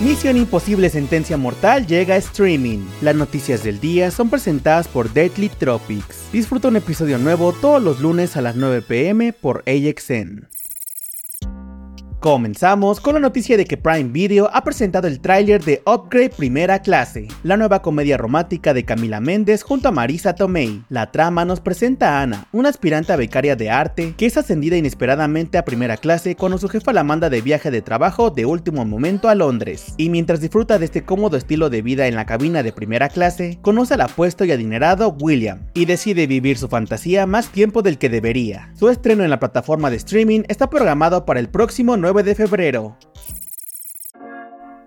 Misión Imposible Sentencia Mortal llega a streaming. Las noticias del día son presentadas por Deadly Tropics. Disfruta un episodio nuevo todos los lunes a las 9 pm por AXN. Comenzamos con la noticia de que Prime Video ha presentado el tráiler de Upgrade Primera Clase, la nueva comedia romántica de Camila Méndez junto a Marisa Tomei. La trama nos presenta a Ana, una aspirante a becaria de arte que es ascendida inesperadamente a primera clase cuando su jefa la manda de viaje de trabajo de último momento a Londres. Y mientras disfruta de este cómodo estilo de vida en la cabina de primera clase, conoce al apuesto y adinerado William y decide vivir su fantasía más tiempo del que debería. Su estreno en la plataforma de streaming está programado para el próximo 9 de febrero.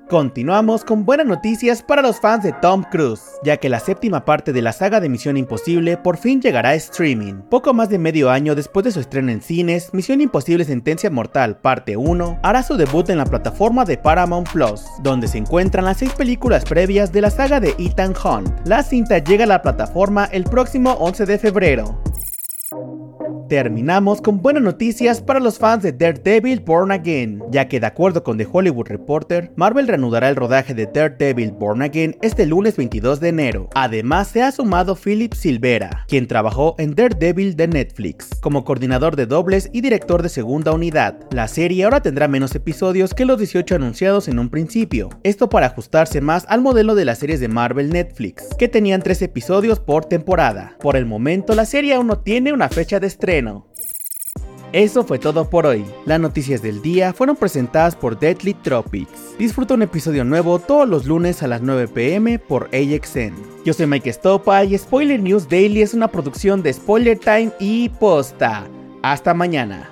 Continuamos con buenas noticias para los fans de Tom Cruise, ya que la séptima parte de la saga de Misión Imposible por fin llegará a streaming. Poco más de medio año después de su estreno en cines, Misión Imposible Sentencia Mortal Parte 1 hará su debut en la plataforma de Paramount Plus, donde se encuentran las seis películas previas de la saga de Ethan Hunt. La cinta llega a la plataforma el próximo 11 de febrero. Terminamos con buenas noticias para los fans de Daredevil Born Again, ya que de acuerdo con The Hollywood Reporter, Marvel reanudará el rodaje de Daredevil Born Again este lunes 22 de enero. Además, se ha sumado Philip Silvera, quien trabajó en Daredevil de Netflix, como coordinador de dobles y director de segunda unidad. La serie ahora tendrá menos episodios que los 18 anunciados en un principio, esto para ajustarse más al modelo de las series de Marvel Netflix, que tenían 3 episodios por temporada. Por el momento, la serie aún no tiene una fecha de estreno eso fue todo por hoy. Las noticias del día fueron presentadas por Deadly Tropics. Disfruta un episodio nuevo todos los lunes a las 9 pm por AXN. Yo soy Mike Stopa y Spoiler News Daily es una producción de Spoiler Time y Posta. Hasta mañana.